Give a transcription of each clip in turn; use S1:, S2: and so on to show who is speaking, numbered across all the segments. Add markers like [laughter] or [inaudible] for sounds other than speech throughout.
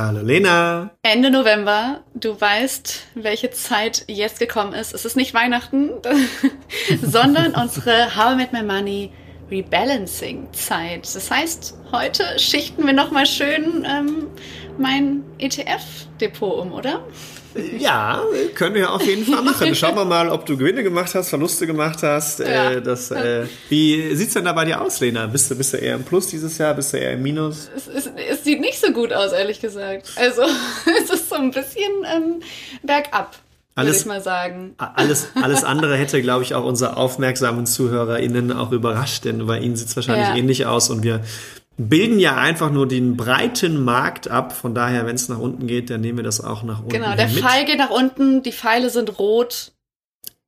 S1: Hallo Lena.
S2: Ende November. Du weißt, welche Zeit jetzt gekommen ist. Es ist nicht Weihnachten, [laughs] sondern unsere How I Met My Money Rebalancing Zeit. Das heißt, heute schichten wir nochmal schön ähm, mein ETF-Depot um, oder?
S1: Ja, können wir auf jeden Fall machen. Schauen wir mal, ob du Gewinne gemacht hast, Verluste gemacht hast.
S2: Ja.
S1: Äh, das, äh, wie sieht's denn da bei dir aus, Lena? Bist du, bist du eher im Plus dieses Jahr? Bist du eher im Minus?
S2: Es, es, es sieht nicht so gut aus, ehrlich gesagt. Also, [laughs] es ist so ein bisschen ähm, bergab, würde
S1: Alles-
S2: ich mal sagen.
S1: Alles, alles andere hätte, glaube ich, auch unsere aufmerksamen ZuhörerInnen auch überrascht, denn bei ihnen sieht's wahrscheinlich
S2: Ja.
S1: ähnlich aus und wir bilden ja einfach nur den breiten Markt ab. Von daher, wenn es nach unten geht, dann nehmen wir das auch nach unten
S2: Genau, der
S1: mit.
S2: Pfeil geht nach unten, die Pfeile sind rot.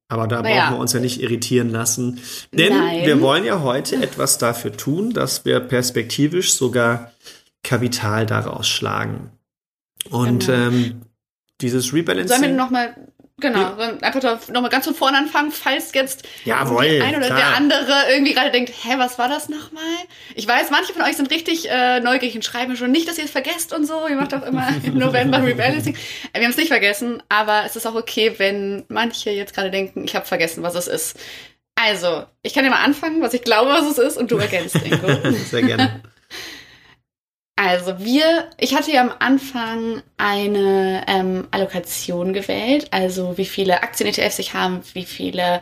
S1: Aber da
S2: Naja.
S1: brauchen wir uns ja nicht irritieren lassen. Denn
S2: Nein.
S1: wir wollen ja heute etwas dafür tun, dass wir perspektivisch sogar Kapital daraus schlagen. Und
S2: Genau.
S1: ähm, dieses
S2: Sollen wir
S1: Rebalancing.
S2: nochmal, genau, dann einfach nochmal ganz von vorne anfangen, falls jetzt
S1: Jawohl,
S2: die ein oder
S1: klar.
S2: der andere irgendwie gerade denkt, hä, was war das nochmal? Ich weiß, manche von euch sind richtig äh, neugierig und schreiben schon nicht, dass ihr es vergesst und so. Ihr macht auch immer [laughs] im November Rebalancing. Äh, Wir haben es nicht vergessen, aber es ist auch okay, wenn manche jetzt gerade denken, ich habe vergessen, was es ist. Also, ich kann ja mal anfangen, was ich glaube, was es ist, und du ergänzt, Ingo. [laughs]
S1: Sehr gerne.
S2: Also wir, ich hatte ja am Anfang eine ähm, Allokation gewählt, also wie viele Aktien-ETFs ich habe, wie viele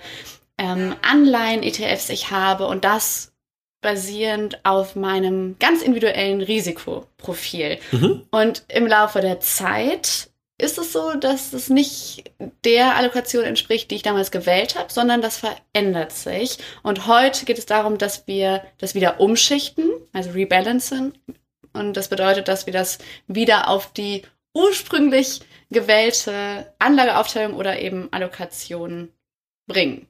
S2: ähm, Anleihen-ETFs ich habe und das basierend auf meinem ganz individuellen Risikoprofil.
S1: Mhm.
S2: Und im Laufe der Zeit ist es so, dass es nicht der Allokation entspricht, die ich damals gewählt habe, sondern das verändert sich. Und heute geht es darum, dass wir das wieder umschichten, also rebalancen. Und das bedeutet, dass wir das wieder auf die ursprünglich gewählte Anlageaufteilung oder eben Allokation bringen.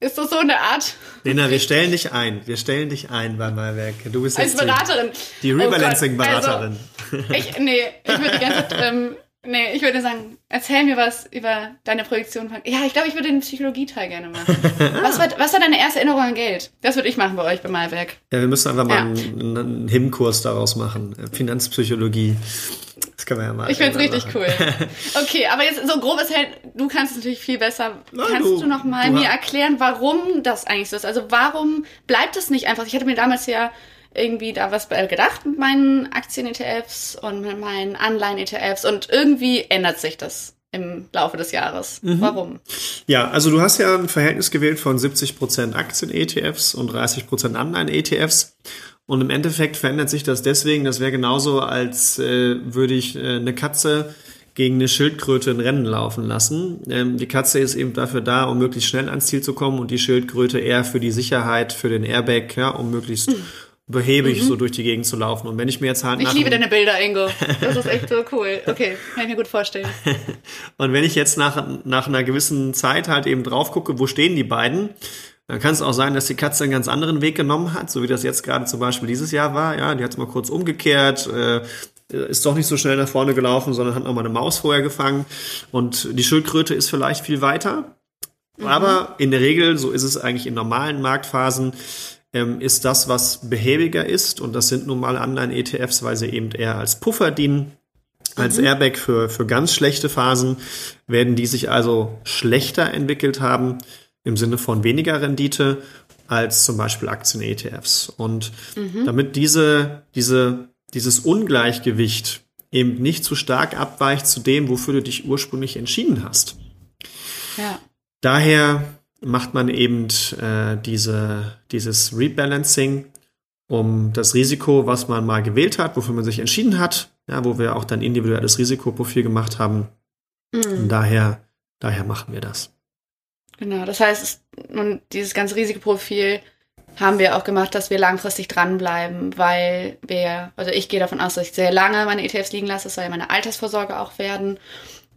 S2: Ist das so eine Art
S1: Lena, wir stellen dich ein. Wir stellen dich ein bei Malwerk. Du bist
S2: als
S1: jetzt die,
S2: Beraterin?
S1: die
S2: Oh Gott,
S1: Rebalancing-Beraterin.
S2: Also, ich, nee, ich würde die ganze Zeit, ähm, nee, ich würde sagen, erzähl mir was über deine Projektion. von- Ja, ich glaube, ich würde den Psychologie-Teil gerne machen. [laughs] was, war, was war deine erste Erinnerung an Geld? Das würde ich machen bei euch bei Malwerk.
S1: ja, wir müssen einfach mal
S2: Ja.
S1: einen, einen HIM-Kurs daraus machen. Äh, Finanzpsychologie. Das können wir ja mal.
S2: Ich finde es richtig
S1: irgendwann
S2: cool. [laughs] Okay, aber jetzt so grobes Held, du kannst es natürlich viel besser.
S1: Nein,
S2: kannst
S1: du-
S2: du, noch mal
S1: du
S2: mir erklären, warum das eigentlich so ist? Also warum bleibt es nicht einfach? Ich hatte mir damals ja irgendwie da was bei gedacht mit meinen Aktien-ETFs und mit meinen Anleihen-ETFs und irgendwie ändert sich das im Laufe des Jahres.
S1: Mhm.
S2: Warum?
S1: Ja, also du hast ja ein Verhältnis gewählt von 70% Aktien-ETFs und 30% Anleihen-ETFs. Und im Endeffekt verändert sich das deswegen, das wäre genauso, als äh, würde ich äh, eine Katze gegen eine Schildkröte ein Rennen laufen lassen. Ähm, die Katze ist eben dafür da, um möglichst schnell ans Ziel zu kommen und die Schildkröte eher für die Sicherheit, für den Airbag, ja, um möglichst behäbig so durch die Gegend zu laufen. Und wenn ich mir jetzt halt
S2: Mhm. Ich liebe deine Bilder, Ingo. Das ist echt so cool. Okay, kann ich mir gut vorstellen. [laughs]
S1: Und wenn ich jetzt nach, nach einer gewissen Zeit halt eben drauf gucke, wo stehen die beiden, dann kann es auch sein, dass die Katze einen ganz anderen Weg genommen hat, so wie das jetzt gerade zum Beispiel dieses Jahr war. Ja, die hat mal kurz umgekehrt, äh, ist doch nicht so schnell nach vorne gelaufen, sondern hat noch mal eine Maus vorher gefangen. Und die Schildkröte ist vielleicht viel weiter. Aber in der Regel, so ist es eigentlich in normalen Marktphasen, ähm, ist das, was behäbiger ist, und das sind nun mal Anleihen-ETFs, weil sie eben eher als Puffer dienen, als Airbag für, für ganz schlechte Phasen, werden die sich also schlechter entwickelt haben, im Sinne von weniger Rendite, als zum Beispiel Aktien-ETFs. Und damit diese, diese, dieses Ungleichgewicht eben nicht zu stark abweicht zu dem, wofür du dich ursprünglich entschieden hast,
S2: Ja.
S1: Daher macht man eben äh, diese, dieses Rebalancing, um das Risiko, was man mal gewählt hat, wofür man sich entschieden hat, ja, wo wir auch dann individuelles Risikoprofil gemacht haben. Und daher, daher machen wir das.
S2: Genau, das heißt, und dieses ganze Risikoprofil haben wir auch gemacht, dass wir langfristig dranbleiben, weil wir, also ich gehe davon aus, dass ich sehr lange meine ETFs liegen lasse, das soll ja meine Altersvorsorge auch werden.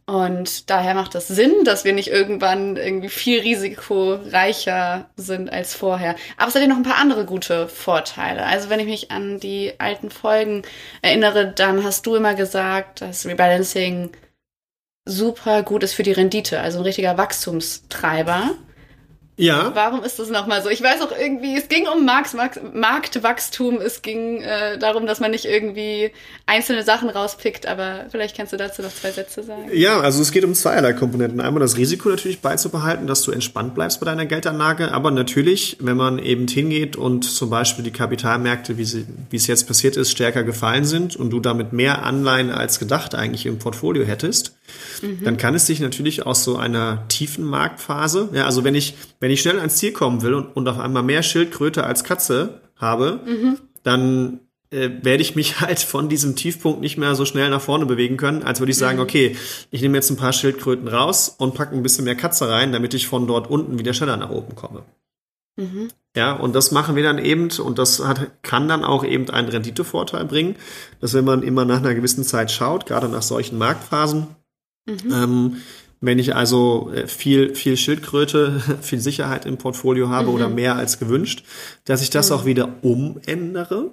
S2: Und daher macht es das Sinn, dass wir nicht irgendwann irgendwie viel risikoreicher sind als vorher. Aber es hat ja noch ein paar andere gute Vorteile. Also wenn ich mich an die alten Folgen erinnere, dann hast du immer gesagt, dass Rebalancing super gut ist für die Rendite, also ein richtiger Wachstumstreiber.
S1: Ja.
S2: Warum ist das nochmal so? Ich weiß auch irgendwie, es ging um Markt, Marktwachstum, es ging äh, darum, dass man nicht irgendwie einzelne Sachen rauspickt, aber vielleicht kannst du dazu noch zwei Sätze sagen.
S1: Ja, also es geht um zweierlei Komponenten. Einmal das Risiko natürlich beizubehalten, dass du entspannt bleibst bei deiner Geldanlage, aber natürlich, wenn man eben hingeht und zum Beispiel die Kapitalmärkte, wie, sie, wie es jetzt passiert ist, stärker gefallen sind und du damit mehr Anleihen als gedacht eigentlich im Portfolio hättest, mhm. dann kann es sich natürlich aus so einer tiefen Marktphase, ja, also wenn ich, wenn ich schnell ans Ziel kommen will und, und auf einmal mehr Schildkröte als Katze habe, mhm. dann äh, werde ich mich [laughs] halt von diesem Tiefpunkt nicht mehr so schnell nach vorne bewegen können, als würde ich sagen, mhm. okay, ich nehme jetzt ein paar Schildkröten raus und packe ein bisschen mehr Katze rein, damit ich von dort unten wieder schneller nach oben komme. Mhm. Ja, und das machen wir dann eben, und das hat, kann dann auch eben einen Renditevorteil bringen, dass wenn man immer nach einer gewissen Zeit schaut, gerade nach solchen Marktphasen, Mhm. Ähm, wenn ich also äh, viel, viel Schildkröte, [laughs] viel Sicherheit im Portfolio habe mhm. oder mehr als gewünscht, dass ich das mhm. auch wieder umändere.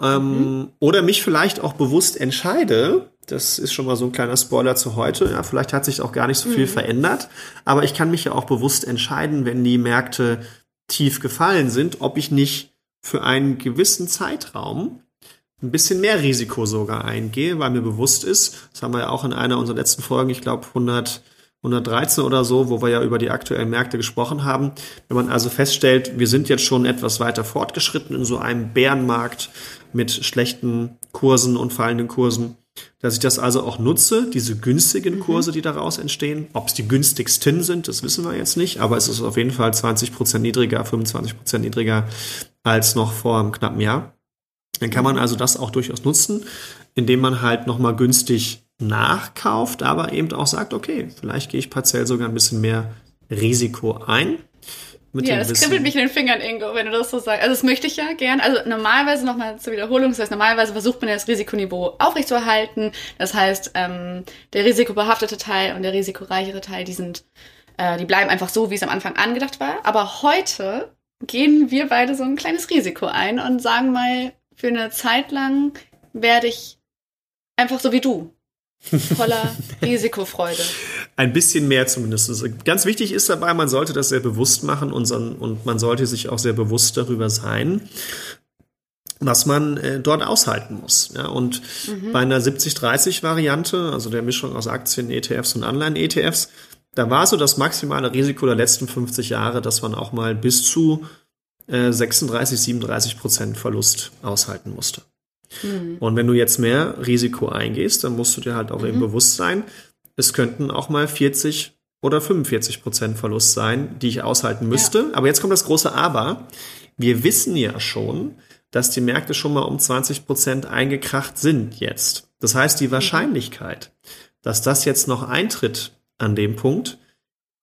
S1: Ähm, mhm. Oder mich vielleicht auch bewusst entscheide, das ist schon mal so ein kleiner Spoiler zu heute. Ja, vielleicht hat sich auch gar nicht so viel mhm. verändert, aber ich kann mich ja auch bewusst entscheiden, wenn die Märkte tief gefallen sind, ob ich nicht für einen gewissen Zeitraum ein bisschen mehr Risiko sogar eingehe, weil mir bewusst ist, das haben wir ja auch in einer unserer letzten Folgen, ich glaube 100, 113 oder so, wo wir ja über die aktuellen Märkte gesprochen haben. Wenn man also feststellt, wir sind jetzt schon etwas weiter fortgeschritten in so einem Bärenmarkt mit schlechten Kursen und fallenden Kursen, dass ich das also auch nutze, diese günstigen mhm. Kurse, die daraus entstehen. Ob es die günstigsten sind, das wissen wir jetzt nicht, aber es ist auf jeden Fall 20 Prozent niedriger, 25 Prozent niedriger als noch vor einem knappen Jahr. Dann kann man also das auch durchaus nutzen, indem man halt nochmal günstig nachkauft, aber eben auch sagt, okay, vielleicht gehe ich partiell sogar ein bisschen mehr Risiko ein.
S2: ja, das kribbelt mich in den Fingern, Ingo, wenn du das so sagst. Also das möchte ich ja gern. Also normalerweise nochmal zur Wiederholung, das heißt, normalerweise versucht man ja das Risikoniveau aufrechtzuerhalten. Das heißt, ähm, der risikobehaftete Teil und der risikoreichere Teil, die sind, äh, die bleiben einfach so, wie es am Anfang angedacht war. Aber heute gehen wir beide so ein kleines Risiko ein und sagen mal, für eine Zeit lang werde ich einfach so wie du. Voller [laughs] Risikofreude.
S1: Ein bisschen mehr zumindest. Ganz wichtig ist dabei, man sollte das sehr bewusst machen und, und man sollte sich auch sehr bewusst darüber sein, was man äh, dort aushalten muss. Ja, und mhm. bei einer 70-30-Variante, also der Mischung aus Aktien, ETFs und Anleihen-ETFs, da war so das maximale Risiko der letzten 50 Jahre, dass man auch mal bis zu 36, äh, 37 Prozent Verlust aushalten musste. Mhm. Und wenn du jetzt mehr Risiko eingehst, dann musst du dir halt auch mhm. eben bewusst sein, es könnten auch mal 40 oder 45 Prozent Verlust sein, die ich aushalten müsste. Ja. Aber jetzt kommt das große Aber. Wir wissen ja schon, dass die Märkte schon mal um 20 Prozent eingekracht sind jetzt. Das heißt, die mhm. Wahrscheinlichkeit, dass das jetzt noch eintritt an dem Punkt,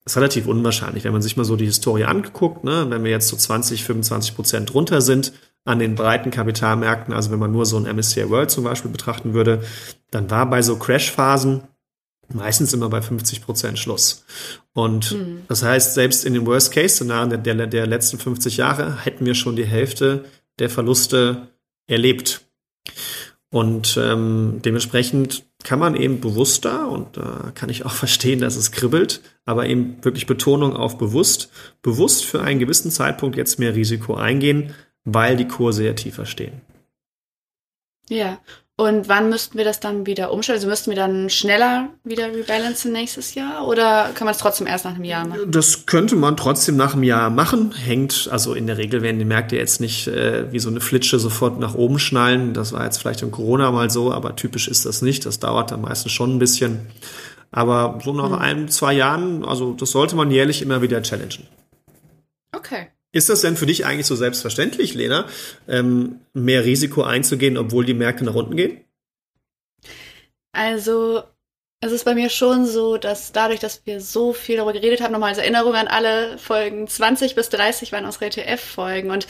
S1: ist relativ unwahrscheinlich, wenn man sich mal so die Historie anguckt, ne? wenn wir jetzt so 20, 25 Prozent drunter sind an den breiten Kapitalmärkten, also wenn man nur so ein MSCI World zum Beispiel betrachten würde, dann war bei so Crash-Phasen meistens immer bei 50 Prozent Schluss. Und mhm. das heißt, selbst in den Worst-Case-Szenarien der, der, der letzten 50 Jahre hätten wir schon die Hälfte der Verluste erlebt. Und ähm, dementsprechend kann man eben bewusster, und da äh, kann ich auch [laughs] verstehen, dass es kribbelt, aber eben wirklich Betonung auf bewusst, bewusst für einen gewissen Zeitpunkt jetzt mehr Risiko eingehen, weil die Kurse ja tiefer stehen.
S2: Ja, und wann müssten wir das dann wieder umstellen? Also müssten wir dann schneller wieder rebalancen nächstes Jahr oder kann man es trotzdem erst nach einem Jahr machen?
S1: Das könnte man trotzdem nach einem Jahr machen. Hängt, also in der Regel werden die Märkte jetzt nicht äh, wie so eine Flitsche sofort nach oben schnallen. Das war jetzt vielleicht in Corona mal so, aber typisch ist das nicht. Das dauert dann meistens schon ein bisschen. Aber so nach mhm. ein, zwei Jahren, also das sollte man jährlich immer wieder challengen.
S2: Okay.
S1: Ist das denn für dich eigentlich so selbstverständlich, Lena, ähm, mehr Risiko einzugehen, obwohl die Märkte nach unten gehen?
S2: Also, es ist bei mir schon so, dass dadurch, dass wir so viel darüber geredet haben, nochmal als Erinnerung an alle Folgen 20 bis 30 waren unsere ETF-Folgen und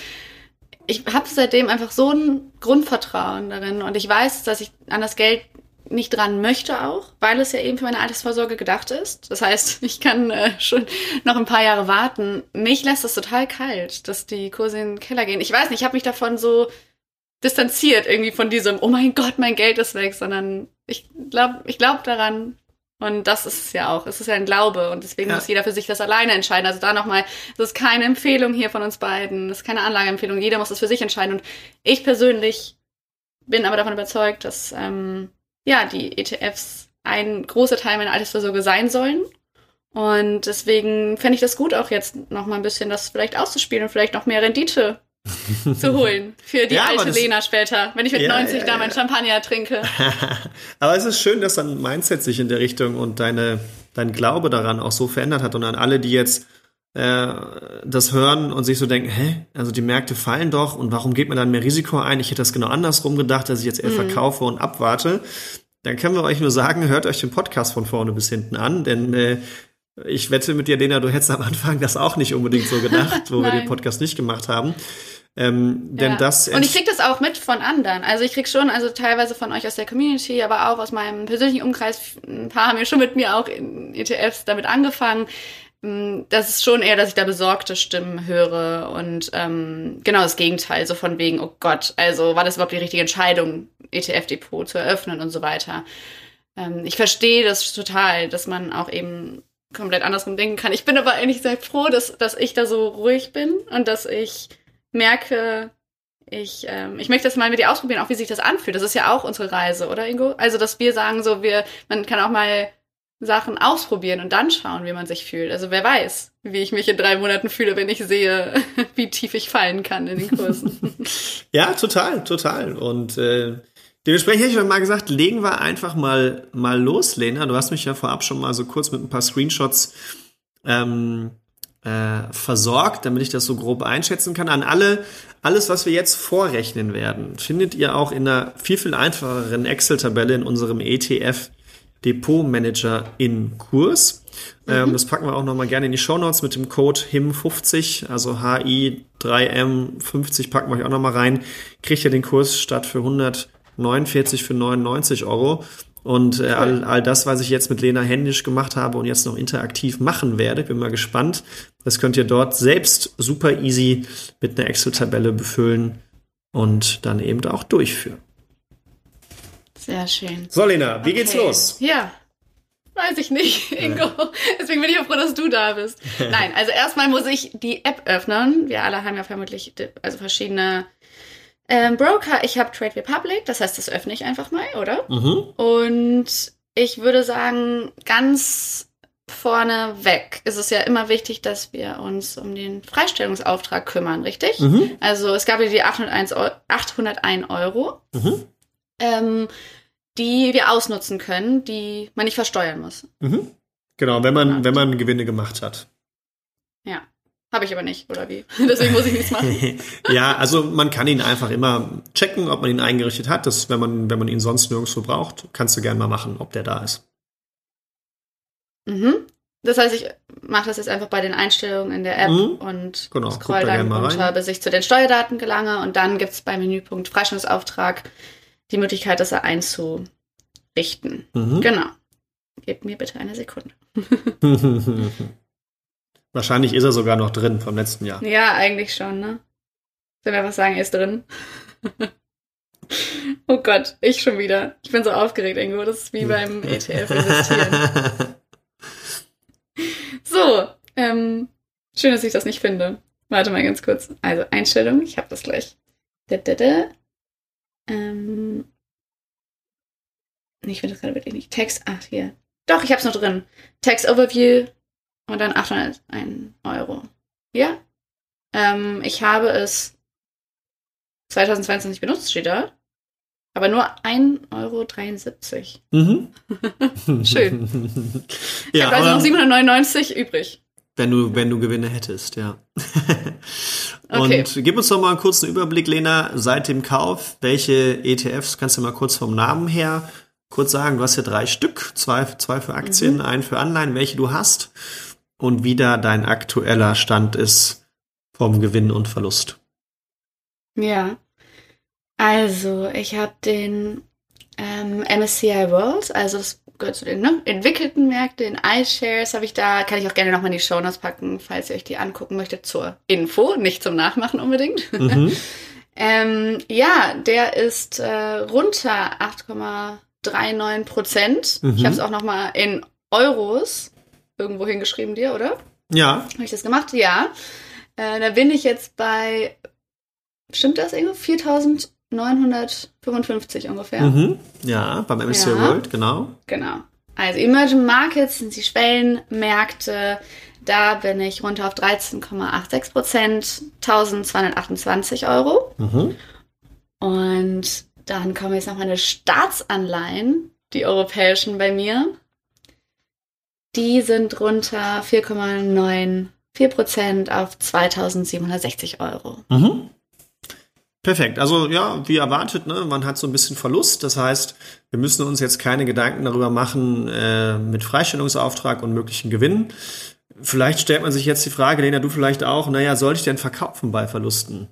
S2: ich habe seitdem einfach so ein Grundvertrauen darin und ich weiß, dass ich an das Geld nicht dran möchte auch, weil es ja eben für meine Altersvorsorge gedacht ist. Das heißt, [laughs] ich kann äh, schon noch ein paar Jahre warten. Mich lässt das total kalt, dass die Kurse in den Keller gehen. Ich weiß nicht, ich habe mich davon so distanziert irgendwie von diesem, oh mein Gott, mein Geld ist weg, sondern ich glaube ich glaub daran, und das ist es ja auch. Es ist ja ein Glaube und deswegen ja. muss jeder für sich das alleine entscheiden. Also da nochmal, das ist keine Empfehlung hier von uns beiden. Das ist keine Anlageempfehlung. Jeder muss das für sich entscheiden. Und ich persönlich bin aber davon überzeugt, dass ähm, ja die ETFs ein großer Teil meiner Altersvorsorge sein sollen. Und deswegen fände ich das gut, auch jetzt noch mal ein bisschen das vielleicht auszuspielen und vielleicht noch mehr Rendite [laughs] zu holen für die ja, alte Lena später, wenn ich mit ja, 90 ja, da mein Champagner trinke. [laughs]
S1: aber es ist schön, dass dein Mindset sich in der Richtung und deine, dein Glaube daran auch so verändert hat und an alle, die jetzt äh, das hören und sich so denken, hä, also die Märkte fallen doch und warum geht man dann mehr Risiko ein? Ich hätte das genau andersrum gedacht, dass ich jetzt eher mhm. verkaufe und abwarte. Dann können wir euch nur sagen, hört euch den Podcast von vorne bis hinten an, denn äh, ich wette mit dir, Lena, du hättest am Anfang das auch nicht unbedingt so gedacht, wo wir den [laughs] Podcast nicht gemacht haben. Ähm, denn ja. das
S2: und ich krieg das auch mit von anderen. Also ich krieg schon, also teilweise von euch aus der Community, aber auch aus meinem persönlichen Umkreis. Ein paar haben ja schon mit mir auch in ETFs damit angefangen. Mm, das ist schon eher, dass ich da besorgte Stimmen höre und ähm, genau das Gegenteil, so von wegen, oh Gott, also war das überhaupt die richtige Entscheidung, ETF-Depot zu eröffnen und so weiter. Ähm, ich verstehe das total, dass man auch eben komplett andersrum denken kann. Ich bin aber eigentlich sehr froh, dass, dass ich da so ruhig bin und dass ich merke, ich, ähm, ich möchte das mal mit dir ausprobieren, auch wie sich das anfühlt. Das ist ja auch unsere Reise, oder Ingo? Also, dass wir sagen, so, wir, man kann auch mal Sachen ausprobieren und dann schauen, wie man sich fühlt. Also wer weiß, wie ich mich in drei Monaten fühle, wenn ich sehe, [laughs] wie tief ich fallen kann in den Kursen. [laughs]
S1: ja, total, total. Und äh, dementsprechend hätte ich mal gesagt, legen wir einfach mal, mal los, Lena. Du hast mich ja vorab schon mal so kurz mit ein paar Screenshots ähm, äh, versorgt, damit ich das so grob einschätzen kann. An alle, alles, was wir jetzt vorrechnen werden, findet ihr auch in einer viel, viel einfacheren Excel-Tabelle in unserem ETF Depot Manager in Kurs. Mhm. Ähm, das packen wir auch nochmal gerne in die Show Notes mit dem Code HIM50, also HI3M50 packen wir euch auch nochmal rein. Kriegt ihr den Kurs statt für 149 für 99 Euro. Und äh, all, all das, was ich jetzt mit Lena händisch gemacht habe und jetzt noch interaktiv machen werde, bin mal gespannt. Das könnt ihr dort selbst super easy mit einer Excel-Tabelle befüllen und dann eben auch durchführen.
S2: Sehr schön.
S1: So, Lena, wie okay. geht's los?
S2: Ja, Weiß ich nicht, Ingo. Deswegen bin ich auch froh, dass du da bist. [laughs] Nein, also erstmal muss ich die App öffnen. Wir alle haben ja vermutlich also verschiedene ähm, Broker, ich habe Trade Republic, das heißt, das öffne ich einfach mal, oder? Mhm. Und ich würde sagen, ganz vorne weg ist es ja immer wichtig, dass wir uns um den Freistellungsauftrag kümmern, richtig? Mhm. Also es gab ja die 801, 801 Euro, mhm. Ähm, die wir ausnutzen können, die man nicht versteuern muss.
S1: Mhm. Genau, wenn man, wenn man Gewinne gemacht hat.
S2: Ja. Habe ich aber nicht, oder wie? [laughs] Deswegen muss ich nichts machen. [laughs]
S1: ja, also man kann ihn einfach immer checken, ob man ihn eingerichtet hat. Das, wenn man, wenn man ihn sonst nirgendwo braucht, kannst du gerne mal machen, ob der da ist.
S2: Mhm. Das heißt, ich mache das jetzt einfach bei den Einstellungen in der App mhm. und genau, scroll da dann runter, bis ich zu den Steuerdaten gelange. Und dann gibt es beim Menüpunkt Freistellungsauftrag die Möglichkeit, das einzurichten. Mhm. Genau. Gebt mir bitte eine Sekunde. [laughs]
S1: Wahrscheinlich ist er sogar noch drin vom letzten Jahr.
S2: Ja, eigentlich schon, ne? Sollen wir einfach sagen, er ist drin? [laughs] oh Gott, ich schon wieder. Ich bin so aufgeregt, Ingo. Das ist wie beim [laughs] ETF investieren. so, ähm, schön, dass ich das nicht finde. Warte mal ganz kurz. Also, Einstellung, ich habe das gleich. Da, da, da. Ähm, ich finde das gerade wirklich nicht. Text, ach, hier. Doch, ich habe es noch drin. Text Overview, und dann 801 Euro. Ja. Ähm, ich habe es 2022 benutzt, steht da. Aber nur 1,73 Euro. Mhm. [laughs] Schön. [laughs] Ich ja, habe also noch 799 übrig.
S1: Wenn du, wenn du Gewinne hättest, ja. [laughs] Und okay. gib uns doch mal einen kurzen Überblick, Lena, seit dem Kauf. Welche ETFs kannst du mal kurz vom Namen her kurz sagen? Du hast ja drei Stück, zwei, zwei für Aktien, mhm. einen für Anleihen, welche du hast und wie da dein aktueller Stand ist vom Gewinn und Verlust.
S2: Ja. Also, ich habe den ähm, MSCI World, also das gehört zu den ne, entwickelten Märkten, den iShares habe ich da, kann ich auch gerne nochmal in die Shownotes packen, falls ihr euch die angucken möchtet, zur Info, nicht zum Nachmachen unbedingt. Mhm. [laughs] ähm, ja, der ist äh, runter 8,39 Prozent. Mhm. Ich habe es auch nochmal in Euros irgendwo hingeschrieben dir, oder?
S1: Ja.
S2: Habe ich das gemacht? Ja. Äh, da bin ich jetzt bei, stimmt das irgendwo? 4955 ungefähr.
S1: Mhm. Ja, beim MSCI ja. World, genau.
S2: Genau. Also Emerging Markets sind die Schwellenmärkte. Da bin ich runter auf 13,86 Prozent, 1228 Euro. Mhm. Und dann kommen jetzt noch meine Staatsanleihen, die europäischen bei mir. Die sind runter 4,94 Prozent auf 2760 Euro.
S1: Mhm. Perfekt. Also ja, wie erwartet, ne? man hat so ein bisschen Verlust. Das heißt, wir müssen uns jetzt keine Gedanken darüber machen äh, mit Freistellungsauftrag und möglichen Gewinnen. Vielleicht stellt man sich jetzt die Frage, Lena, du vielleicht auch, naja, soll ich denn verkaufen bei Verlusten?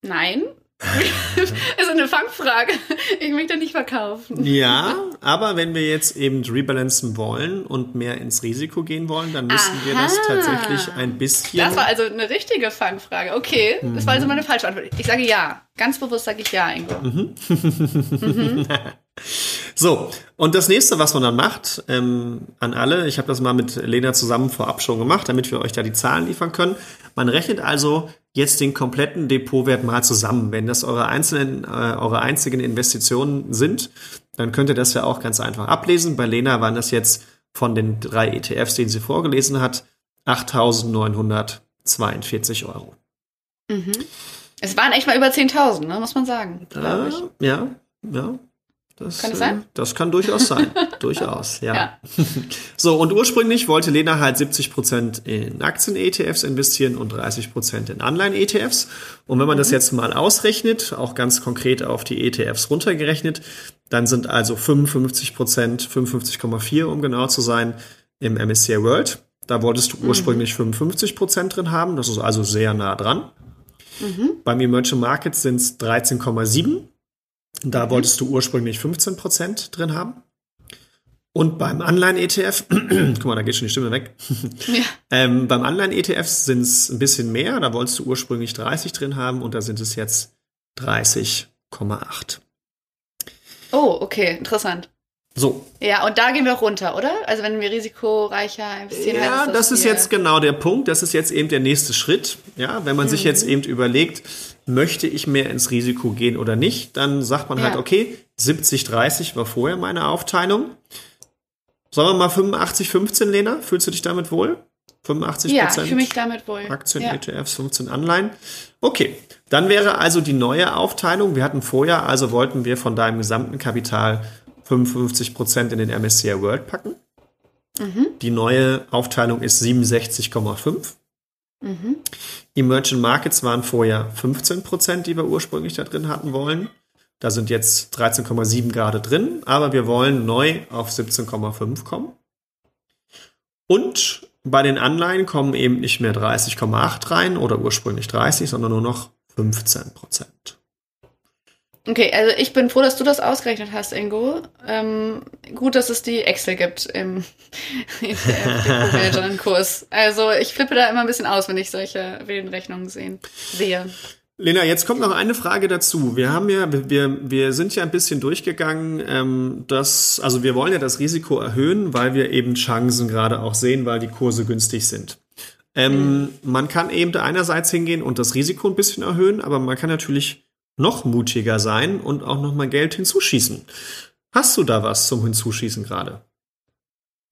S2: Nein, [laughs] ist eine Fangfrage. Ich möchte nicht verkaufen.
S1: Ja, aber wenn wir jetzt eben rebalancen wollen und mehr ins Risiko gehen wollen, dann müssen Aha. wir das tatsächlich ein bisschen.
S2: Das war also eine richtige Fangfrage. Okay, mhm. das war also meine falsche Antwort. Ich sage ja. Ganz bewusst sage ich ja, Ingo. Mhm.
S1: mhm. [laughs] So, und das nächste, was man dann macht, ähm, an alle, ich habe das mal mit Lena zusammen vorab schon gemacht, damit wir euch da die Zahlen liefern können. Man rechnet also jetzt den kompletten Depotwert mal zusammen. Wenn das eure einzelnen, äh, eure einzigen Investitionen sind, dann könnt ihr das ja auch ganz einfach ablesen. Bei Lena waren das jetzt von den drei ETFs, den sie vorgelesen hat, 8.942 Euro.
S2: Mhm. Es waren echt mal über 10.000, ne, muss man sagen.
S1: Äh, ja, ja.
S2: Das, kann das sein? Äh,
S1: das kann durchaus sein. [laughs] durchaus, ja. ja. [laughs] So, und ursprünglich wollte Lena halt 70 Prozent in Aktien-ETFs investieren und 30 Prozent in Anleihen-ETFs. Und wenn man mhm. das jetzt mal ausrechnet, auch ganz konkret auf die ETFs runtergerechnet, dann sind also 55 Prozent, 55,4 um genau zu sein, im MSCI World. Da wolltest du mhm. ursprünglich mhm. 55 Prozent drin haben. Das ist also sehr nah dran. Mhm. Beim Emerging Markets sind es 13,7 da wolltest du ursprünglich 15% drin haben. Und beim Anleihen-ETF, [clears throat] guck mal, da geht schon die Stimme weg. Ja. [laughs] ähm, beim Anleihen-ETF sind es ein bisschen mehr. Da wolltest du ursprünglich 30 drin haben und da sind es jetzt 30,8.
S2: Oh, okay, interessant.
S1: So.
S2: Ja, und da gehen wir auch runter, oder? Also wenn wir risikoreicher investieren.
S1: Ja, heißt, das, das ist jetzt genau der Punkt. Das ist jetzt eben der nächste Schritt. Ja, wenn man mhm. sich jetzt eben überlegt, möchte ich mehr ins Risiko gehen oder nicht, dann sagt man halt, ja. halt, okay, 70-30 war vorher meine Aufteilung. Sollen wir mal 85-15, Lena? Fühlst du dich damit wohl? 85
S2: Ja, ich fühle mich damit wohl.
S1: Aktien, ja. ETFs, 15 Anleihen. Okay, dann wäre also die neue Aufteilung. Wir hatten vorher, also wollten wir von deinem gesamten Kapital 55 Prozent in den MSCI World packen. Mhm. Die neue Aufteilung ist 67,5. Mhm. Emerging Markets waren vorher 15 Prozent, die wir ursprünglich da drin hatten wollen. Da sind jetzt 13,7 gerade drin, aber wir wollen neu auf 17,5 kommen. Und bei den Anleihen kommen eben nicht mehr 30,8 rein oder ursprünglich 30, sondern nur noch 15 Prozent.
S2: Okay, also ich bin froh, dass du das ausgerechnet hast, Ingo. Ähm, gut, dass es die Excel gibt im [laughs] ETF-Kurs. also ich flippe da immer ein bisschen aus, wenn ich solche wilden Rechnungen sehen, sehe.
S1: Lena, jetzt kommt noch eine Frage dazu. Wir haben ja, wir, wir sind ja ein bisschen durchgegangen, ähm, dass, also wir wollen ja das Risiko erhöhen, weil wir eben Chancen gerade auch sehen, weil die Kurse günstig sind. Ähm, mhm. Man kann eben da einerseits hingehen und das Risiko ein bisschen erhöhen, aber man kann natürlich noch mutiger sein und auch noch mal Geld hinzuschießen. Hast du da was zum Hinzuschießen gerade?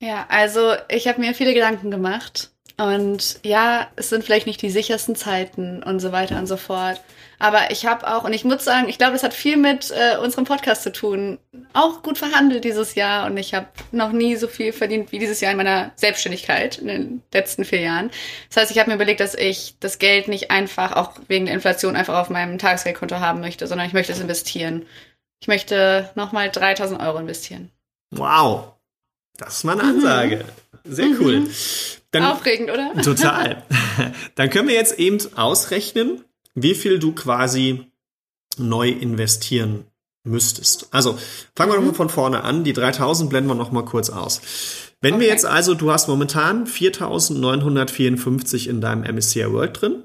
S2: Ja, also ich habe mir viele Gedanken gemacht und ja, es sind vielleicht nicht die sichersten Zeiten und so weiter und so fort. Aber ich habe auch, und ich muss sagen, ich glaube, es hat viel mit äh, unserem Podcast zu tun, auch gut verhandelt dieses Jahr. Und ich habe noch nie so viel verdient wie dieses Jahr in meiner Selbstständigkeit in den letzten vier Jahren. Das heißt, ich habe mir überlegt, dass ich das Geld nicht einfach, auch wegen der Inflation, einfach auf meinem Tagesgeldkonto haben möchte, sondern ich möchte es investieren. Ich möchte nochmal 3000 Euro investieren.
S1: Wow. Das ist mal eine Ansage. Mhm. Sehr cool. Mhm.
S2: Dann, Aufregend, oder? [laughs]
S1: Total. Dann können wir jetzt eben ausrechnen, wie viel du quasi neu investieren müsstest. Also fangen wir mhm. nochmal von vorne an. Die 3000 blenden wir nochmal kurz aus. Wenn okay. wir jetzt also, du hast momentan 4954 in deinem MSCI World drin.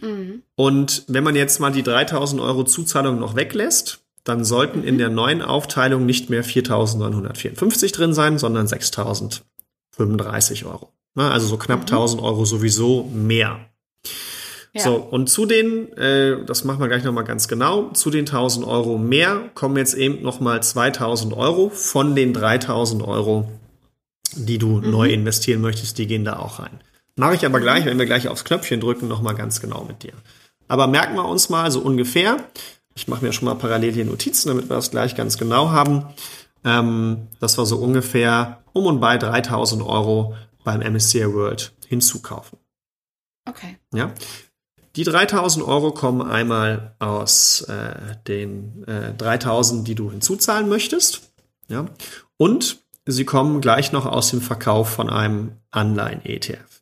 S1: Mhm. Und wenn man jetzt mal die 3000 Euro Zuzahlung noch weglässt, dann sollten mhm. in der neuen Aufteilung nicht mehr 4.954 drin sein, sondern 6.035 Euro. Also so knapp mhm. 1.000 Euro sowieso mehr. Ja. So, und zu den, äh, das machen wir gleich nochmal ganz genau, zu den 1000 Euro mehr kommen jetzt eben nochmal 2000 Euro von den 3000 Euro, die du mhm. neu investieren möchtest, die gehen da auch rein. Mache ich aber gleich, mhm. wenn wir gleich aufs Knöpfchen drücken, nochmal ganz genau mit dir. Aber merken wir uns mal so ungefähr, ich mache mir schon mal parallel hier Notizen, damit wir das gleich ganz genau haben. Ähm, dass wir so ungefähr um und bei 3000 Euro beim MSCI World hinzukaufen.
S2: Okay.
S1: Ja. Die 3000 Euro kommen einmal aus äh, den äh, 3000, die du hinzuzahlen möchtest. Ja. Und sie kommen gleich noch aus dem Verkauf von einem Anleihen-ETF.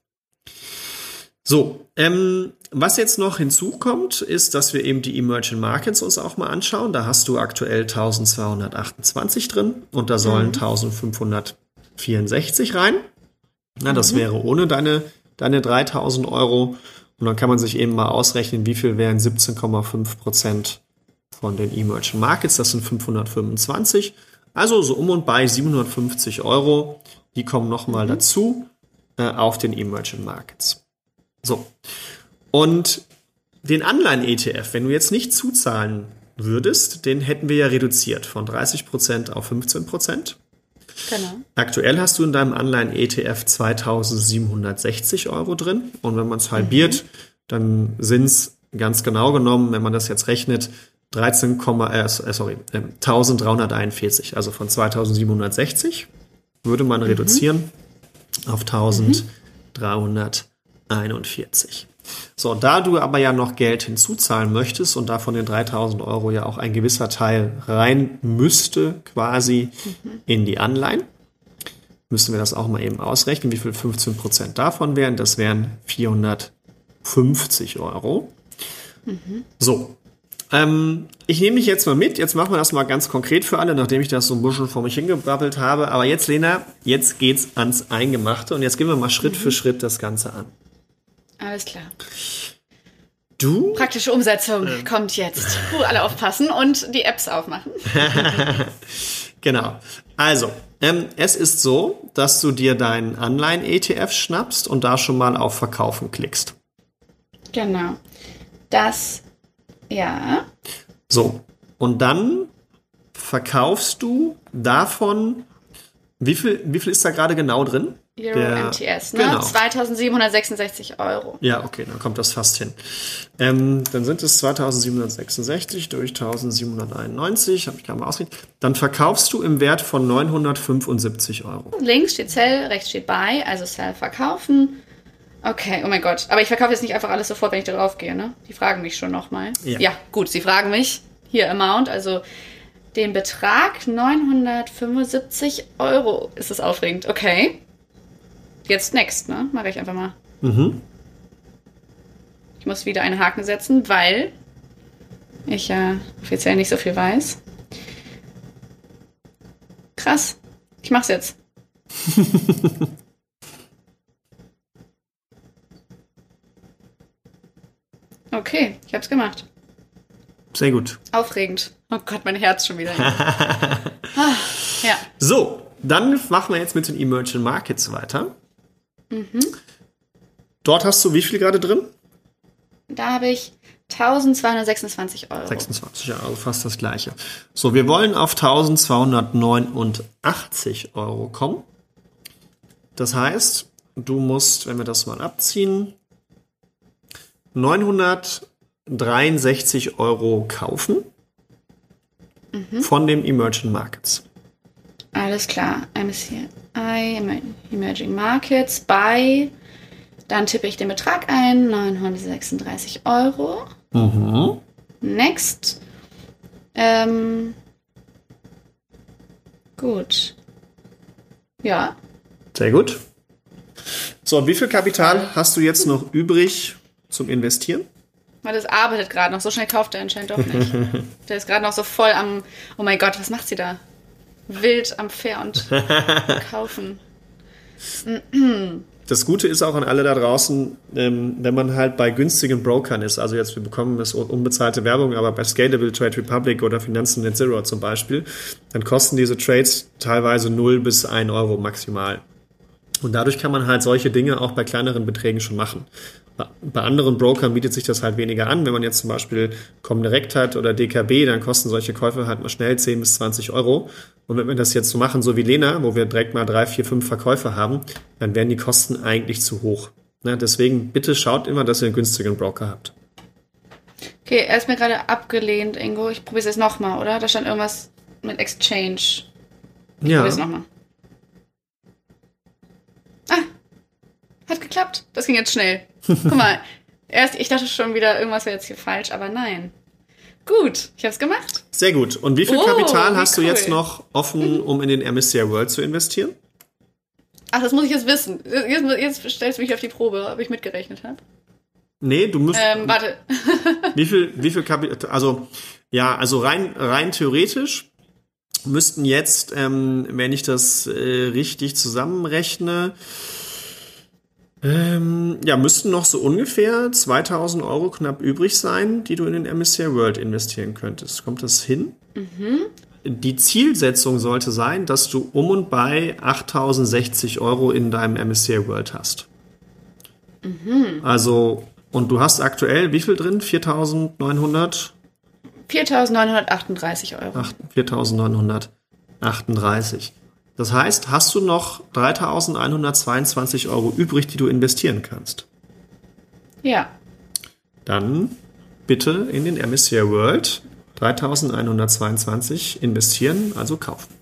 S1: So, ähm, was jetzt noch hinzukommt, ist, dass wir eben die Emerging Markets uns auch mal anschauen. Da hast du aktuell 1228 drin und da sollen mhm. 1564 rein. Na, das mhm. wäre ohne deine, deine 3000 Euro. Und dann kann man sich eben mal ausrechnen, wie viel wären 17,5 Prozent von den Emerging Markets. Das sind 525. Also so um und bei 750 Euro. Die kommen nochmal mhm. dazu äh, auf den Emerging Markets. So. Und den Anleihen-ETF, wenn du jetzt nicht zuzahlen würdest, den hätten wir ja reduziert von 30% auf 15%. Genau. Aktuell hast du in deinem Anleihen-ETF 2760 Euro drin. Und wenn man es halbiert, mhm. dann sind es ganz genau genommen, wenn man das jetzt rechnet, 13, äh, sorry, äh, 1341. Also von 2760 würde man mhm. reduzieren auf 1341. 41. So, da du aber ja noch Geld hinzuzahlen möchtest und da von den 3000 Euro ja auch ein gewisser Teil rein müsste, quasi mhm. in die Anleihen, müssen wir das auch mal eben ausrechnen, wie viel 15 Prozent davon wären. Das wären 450 Euro. Mhm. So. Ähm, ich nehme dich jetzt mal mit. Jetzt machen wir das mal ganz konkret für alle, nachdem ich das so ein bisschen vor mich hingebrabbelt habe. Aber jetzt, Lena, jetzt geht's ans Eingemachte und jetzt gehen wir mal Schritt mhm. für Schritt das Ganze an.
S2: Alles klar.
S1: Du?
S2: Praktische Umsetzung ähm. kommt jetzt. Puh, alle aufpassen und die Apps aufmachen. [laughs]
S1: genau. Also, ähm, es ist so, dass du dir deinen Anleihen-ETF schnappst und da schon mal auf Verkaufen klickst.
S2: Genau. Das, ja.
S1: So. Und dann verkaufst du davon, wie viel, wie viel ist da gerade genau drin?
S2: Euro der, MTS, ne? Genau. 2766 Euro.
S1: Ja, okay, dann kommt das fast hin. Ähm, dann sind es 2766 durch 1791, habe ich gerade mal ausgerechnet. Dann verkaufst du im Wert von 975 Euro.
S2: Links steht Sell, rechts steht Buy, also Sell verkaufen. Okay, oh mein Gott. Aber ich verkaufe jetzt nicht einfach alles sofort, wenn ich da drauf gehe, ne? Die fragen mich schon nochmal. Ja. ja, gut, sie fragen mich. Hier, Amount, also den Betrag 975 Euro. Ist das aufregend? Okay. Jetzt next, ne? Mache ich einfach mal. Mhm. Ich muss wieder einen Haken setzen, weil ich ja äh, offiziell nicht so viel weiß. Krass. Ich mach's jetzt. [laughs] okay, ich hab's gemacht.
S1: Sehr gut.
S2: Aufregend. Oh Gott, mein Herz schon wieder. [laughs] ah,
S1: ja. So, dann machen wir jetzt mit den Emerging Markets weiter. Mhm. Dort hast du wie viel gerade drin?
S2: Da habe ich 1226 Euro.
S1: 26, ja, also fast das gleiche. So, wir wollen auf 1289 Euro kommen. Das heißt, du musst, wenn wir das mal abziehen, 963 Euro kaufen mhm. von den Emerging Markets.
S2: Alles klar. MSCI Emerging Markets bei. Dann tippe ich den Betrag ein. 936 Euro. Mhm. Next. Ähm, gut. Ja.
S1: Sehr gut. So, und wie viel Kapital hast du jetzt noch übrig zum Investieren?
S2: Weil das arbeitet gerade noch. So schnell kauft er anscheinend doch nicht. [laughs] Der ist gerade noch so voll am, oh mein Gott, was macht sie da? Wild am und [laughs] kaufen.
S1: Das Gute ist auch an alle da draußen, ähm, wenn man halt bei günstigen Brokern ist, also jetzt, wir bekommen das unbezahlte Werbung, aber bei Scalable Trade Republic oder Finanzen Net Zero zum Beispiel, dann kosten diese Trades teilweise 0 bis 1 Euro maximal. Und dadurch kann man halt solche Dinge auch bei kleineren Beträgen schon machen. Bei anderen Brokern bietet sich das halt weniger an. Wenn man jetzt zum Beispiel Comdirect hat oder DKB, dann kosten solche Käufe halt mal schnell 10 bis 20 Euro. Und wenn wir das jetzt so machen, so wie Lena, wo wir direkt mal drei, vier, fünf Verkäufe haben, dann wären die Kosten eigentlich zu hoch. Ne? Deswegen bitte schaut immer, dass ihr einen günstigen Broker habt.
S2: Okay, er ist mir gerade abgelehnt, Ingo. Ich probiere es jetzt nochmal, oder? Da stand irgendwas mit Exchange. Ich
S1: ja.
S2: probiere es nochmal. Ah, hat geklappt. Das ging jetzt schnell. Guck mal, erst, ich dachte schon wieder, irgendwas wäre jetzt hier falsch, aber nein. Gut, ich habe es gemacht.
S1: Sehr gut. Und wie viel
S2: Oh,
S1: Kapital
S2: wie
S1: hast du
S2: cool.
S1: jetzt noch offen, um in den MSCI World zu investieren?
S2: Ach, das muss ich jetzt wissen. Jetzt, jetzt stellst du mich auf die Probe, ob ich mitgerechnet habe.
S1: Nee, du musst.
S2: Ähm, warte. [laughs]
S1: Wie viel, wie viel Kapital, also, ja, also rein, rein theoretisch müssten jetzt, ähm, wenn ich das äh, richtig zusammenrechne, ähm, ja, müssten noch so ungefähr 2000 Euro knapp übrig sein, die du in den MSCI World investieren könntest. Kommt das hin? Die Zielsetzung sollte sein, dass du um und bei 8060 Euro in deinem MSCI World hast. Also, und du hast aktuell wie viel drin? 4900?
S2: 4.938 Euro.
S1: Ach, 4.938. Das heißt, hast du noch 3.122 Euro übrig, die du investieren kannst?
S2: Ja.
S1: Dann bitte in den MSCI World 3.122 investieren, also kaufen.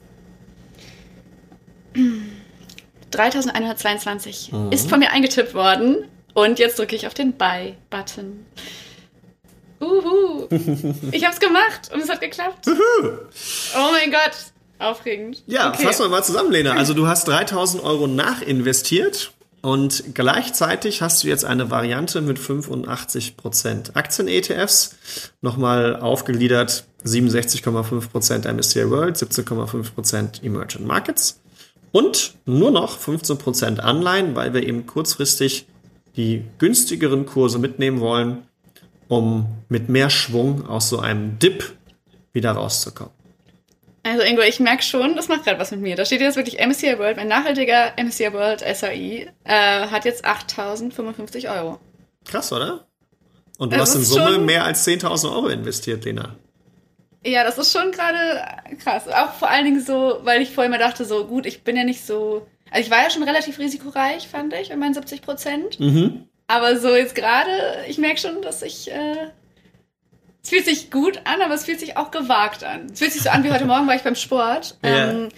S2: 3.122
S1: Mhm.
S2: ist von mir eingetippt worden. Und jetzt drücke ich auf den Buy-Button. Uhu. [laughs] Ich hab's gemacht und es hat geklappt. Oh mein Gott. Aufregend.
S1: Ja,
S2: Okay.
S1: fassen wir mal zusammen, Lena. Also du hast 3.000 Euro nachinvestiert und gleichzeitig hast du jetzt eine Variante mit 85% Aktien-ETFs, nochmal aufgegliedert 67,5% MSCI World, 17,5% Emerging Markets und nur noch 15% Anleihen, weil wir eben kurzfristig die günstigeren Kurse mitnehmen wollen, um mit mehr Schwung aus so einem Dip wieder rauszukommen.
S2: Also Ingo, ich merke schon, das macht gerade was mit mir. Da steht jetzt wirklich MSCI World, mein nachhaltiger MSCI World SAI, äh, hat jetzt 8.055 Euro.
S1: Krass, oder? Und du
S2: Das
S1: hast in Summe mehr als 10.000 Euro investiert, Lena.
S2: Ja, das ist schon gerade krass. Auch vor allen Dingen so, weil ich vorher mal dachte, so gut, ich bin ja nicht so. Also ich war ja schon relativ risikoreich, fand ich, mit meinen 70 Prozent.
S1: Mhm.
S2: Aber so jetzt gerade, ich merke schon, dass ich. Äh, es fühlt sich gut an, aber es fühlt sich auch gewagt an. Es fühlt sich so an wie heute Morgen war ich beim Sport. [laughs]
S1: Ja.
S2: Ähm,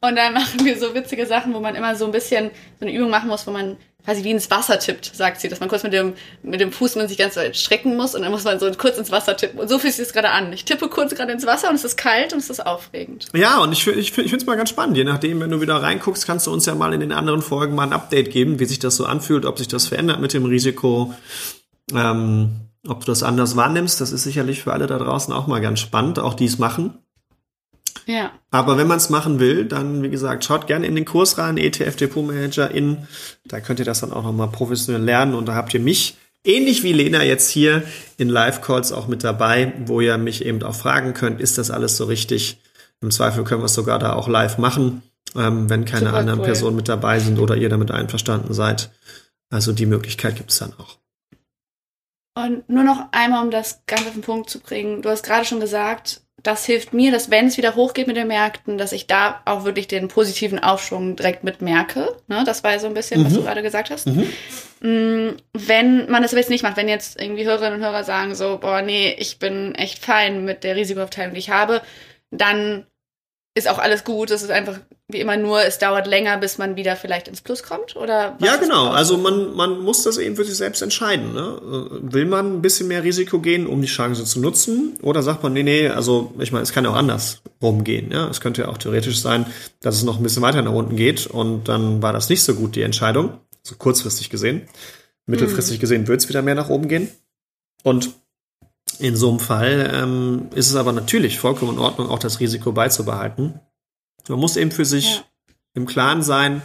S2: und dann machen wir so witzige Sachen, wo man immer so ein bisschen so eine Übung machen muss, wo man quasi wie ins Wasser tippt, sagt sie, dass man kurz mit dem, mit dem Fuß man sich ganz weit strecken muss und dann muss man so kurz ins Wasser tippen. Und so fühlt sich das gerade an. Ich tippe kurz gerade ins Wasser und es ist kalt und es ist aufregend.
S1: Ja, und ich, ich, ich finde es mal ganz spannend. Je nachdem, wenn du wieder reinguckst, kannst du uns ja mal in den anderen Folgen mal ein Update geben, wie sich das so anfühlt, ob sich das verändert mit dem Risiko, ähm, ob du das anders wahrnimmst. Das ist sicherlich für alle da draußen auch mal ganz spannend, auch die es machen.
S2: Ja.
S1: Aber wenn man es machen will, dann, wie gesagt, schaut gerne in den Kurs rein, ETF Depot Manager in. Da könnt ihr das dann auch nochmal professionell lernen und da habt ihr mich, ähnlich wie Lena jetzt hier in Live-Calls auch mit dabei, wo ihr mich eben auch fragen könnt, ist das alles so richtig? Im Zweifel können wir es sogar da auch live machen, ähm, wenn keine
S2: Super
S1: anderen
S2: cool.
S1: Personen mit dabei sind oder ihr damit einverstanden seid. Also die Möglichkeit gibt es dann auch.
S2: Und nur noch einmal, um das Ganze auf den Punkt zu bringen. Du hast gerade schon gesagt, das hilft mir, dass wenn es wieder hochgeht mit den Märkten, dass ich da auch wirklich den positiven Aufschwung direkt mitmerke. Ne? Das war ja so ein bisschen, was
S1: Mhm.
S2: du gerade gesagt hast. Mm, Wenn man das jetzt nicht macht, wenn jetzt irgendwie Hörerinnen und Hörer sagen so, boah, nee, ich bin echt fein mit der Risikoaufteilung, die ich habe, dann ist auch alles gut. Es ist einfach wie immer nur, es dauert länger, bis man wieder vielleicht ins Plus kommt? Oder
S1: Ja, genau. Also man, man muss das eben für sich selbst entscheiden. Ne? Will man ein bisschen mehr Risiko gehen, um die Chance zu nutzen? Oder sagt man, nee, nee, also ich meine, es kann ja auch anders rumgehen. Ja? Es könnte ja auch theoretisch sein, dass es noch ein bisschen weiter nach unten geht und dann war das nicht so gut, die Entscheidung. So kurzfristig gesehen. Mittelfristig gesehen wird es wieder mehr nach oben gehen. Und In so einem Fall ähm, ist es aber natürlich vollkommen in Ordnung, auch das Risiko beizubehalten. Man muss eben für sich ja. im Klaren sein,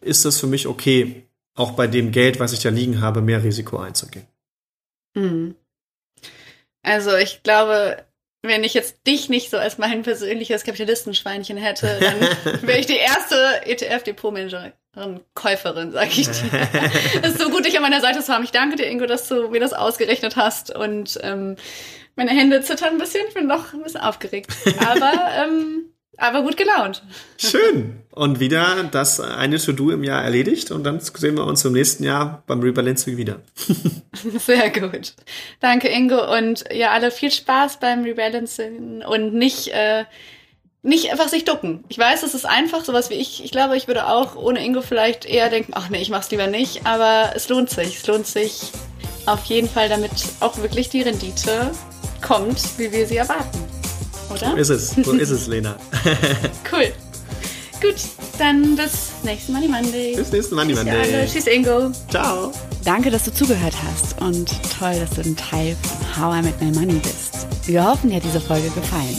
S1: ist das für mich okay, auch bei dem Geld, was ich da liegen habe, mehr Risiko einzugehen.
S2: Mhm. Also ich glaube, wenn ich jetzt dich nicht so als mein persönliches Kapitalistenschweinchen hätte, dann [laughs] wäre ich die erste ETF-Depotmanagerin, Käuferin, sag ich dir. [laughs] Es ist so gut, dich an meiner Seite zu haben. Ich danke dir, Ingo, dass du mir das ausgerechnet hast und ähm, meine Hände zittern ein bisschen. Ich bin noch ein bisschen aufgeregt. Aber [laughs] ähm, aber gut gelaunt.
S1: Schön. Und wieder das eine To-Do im Jahr erledigt und dann sehen wir uns im nächsten Jahr beim Rebalancing wieder. [laughs]
S2: Sehr gut. Danke, Ingo. Und ja, alle viel Spaß beim Rebalancing und nicht, äh, nicht einfach sich ducken. Ich weiß, es ist einfach, sowas wie ich. Ich glaube, ich würde auch ohne Ingo vielleicht eher denken, ach nee, ich mach's lieber nicht. Aber es lohnt sich. Es lohnt sich auf jeden Fall, damit auch wirklich die Rendite kommt, wie wir sie erwarten oder?
S1: So ist es, so ist es, Lena. [laughs]
S2: cool. Gut, dann bis nächsten Money Monday.
S1: Bis nächsten Money Tschüss Monday.
S2: Alle. Tschüss, Ingo.
S1: Ciao.
S3: Danke, dass du zugehört hast und toll, dass du ein Teil von How I Make My Money bist. Wir hoffen, dir hat diese Folge gefallen.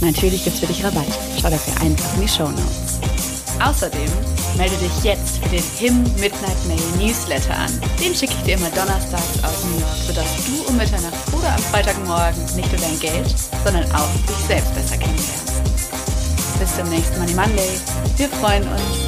S3: Natürlich gibt's für dich Rabatt. Schau dafür einfach in die Show Notes. Außerdem melde dich jetzt für den HIM Midnight Mail Newsletter an. Den schicke ich dir immer donnerstags aus New York, sodass du um Mitternacht oder am Freitagmorgen nicht nur dein Geld, sondern auch dich selbst besser kennenlernst. Bis zum nächsten Money Monday. Wir freuen uns.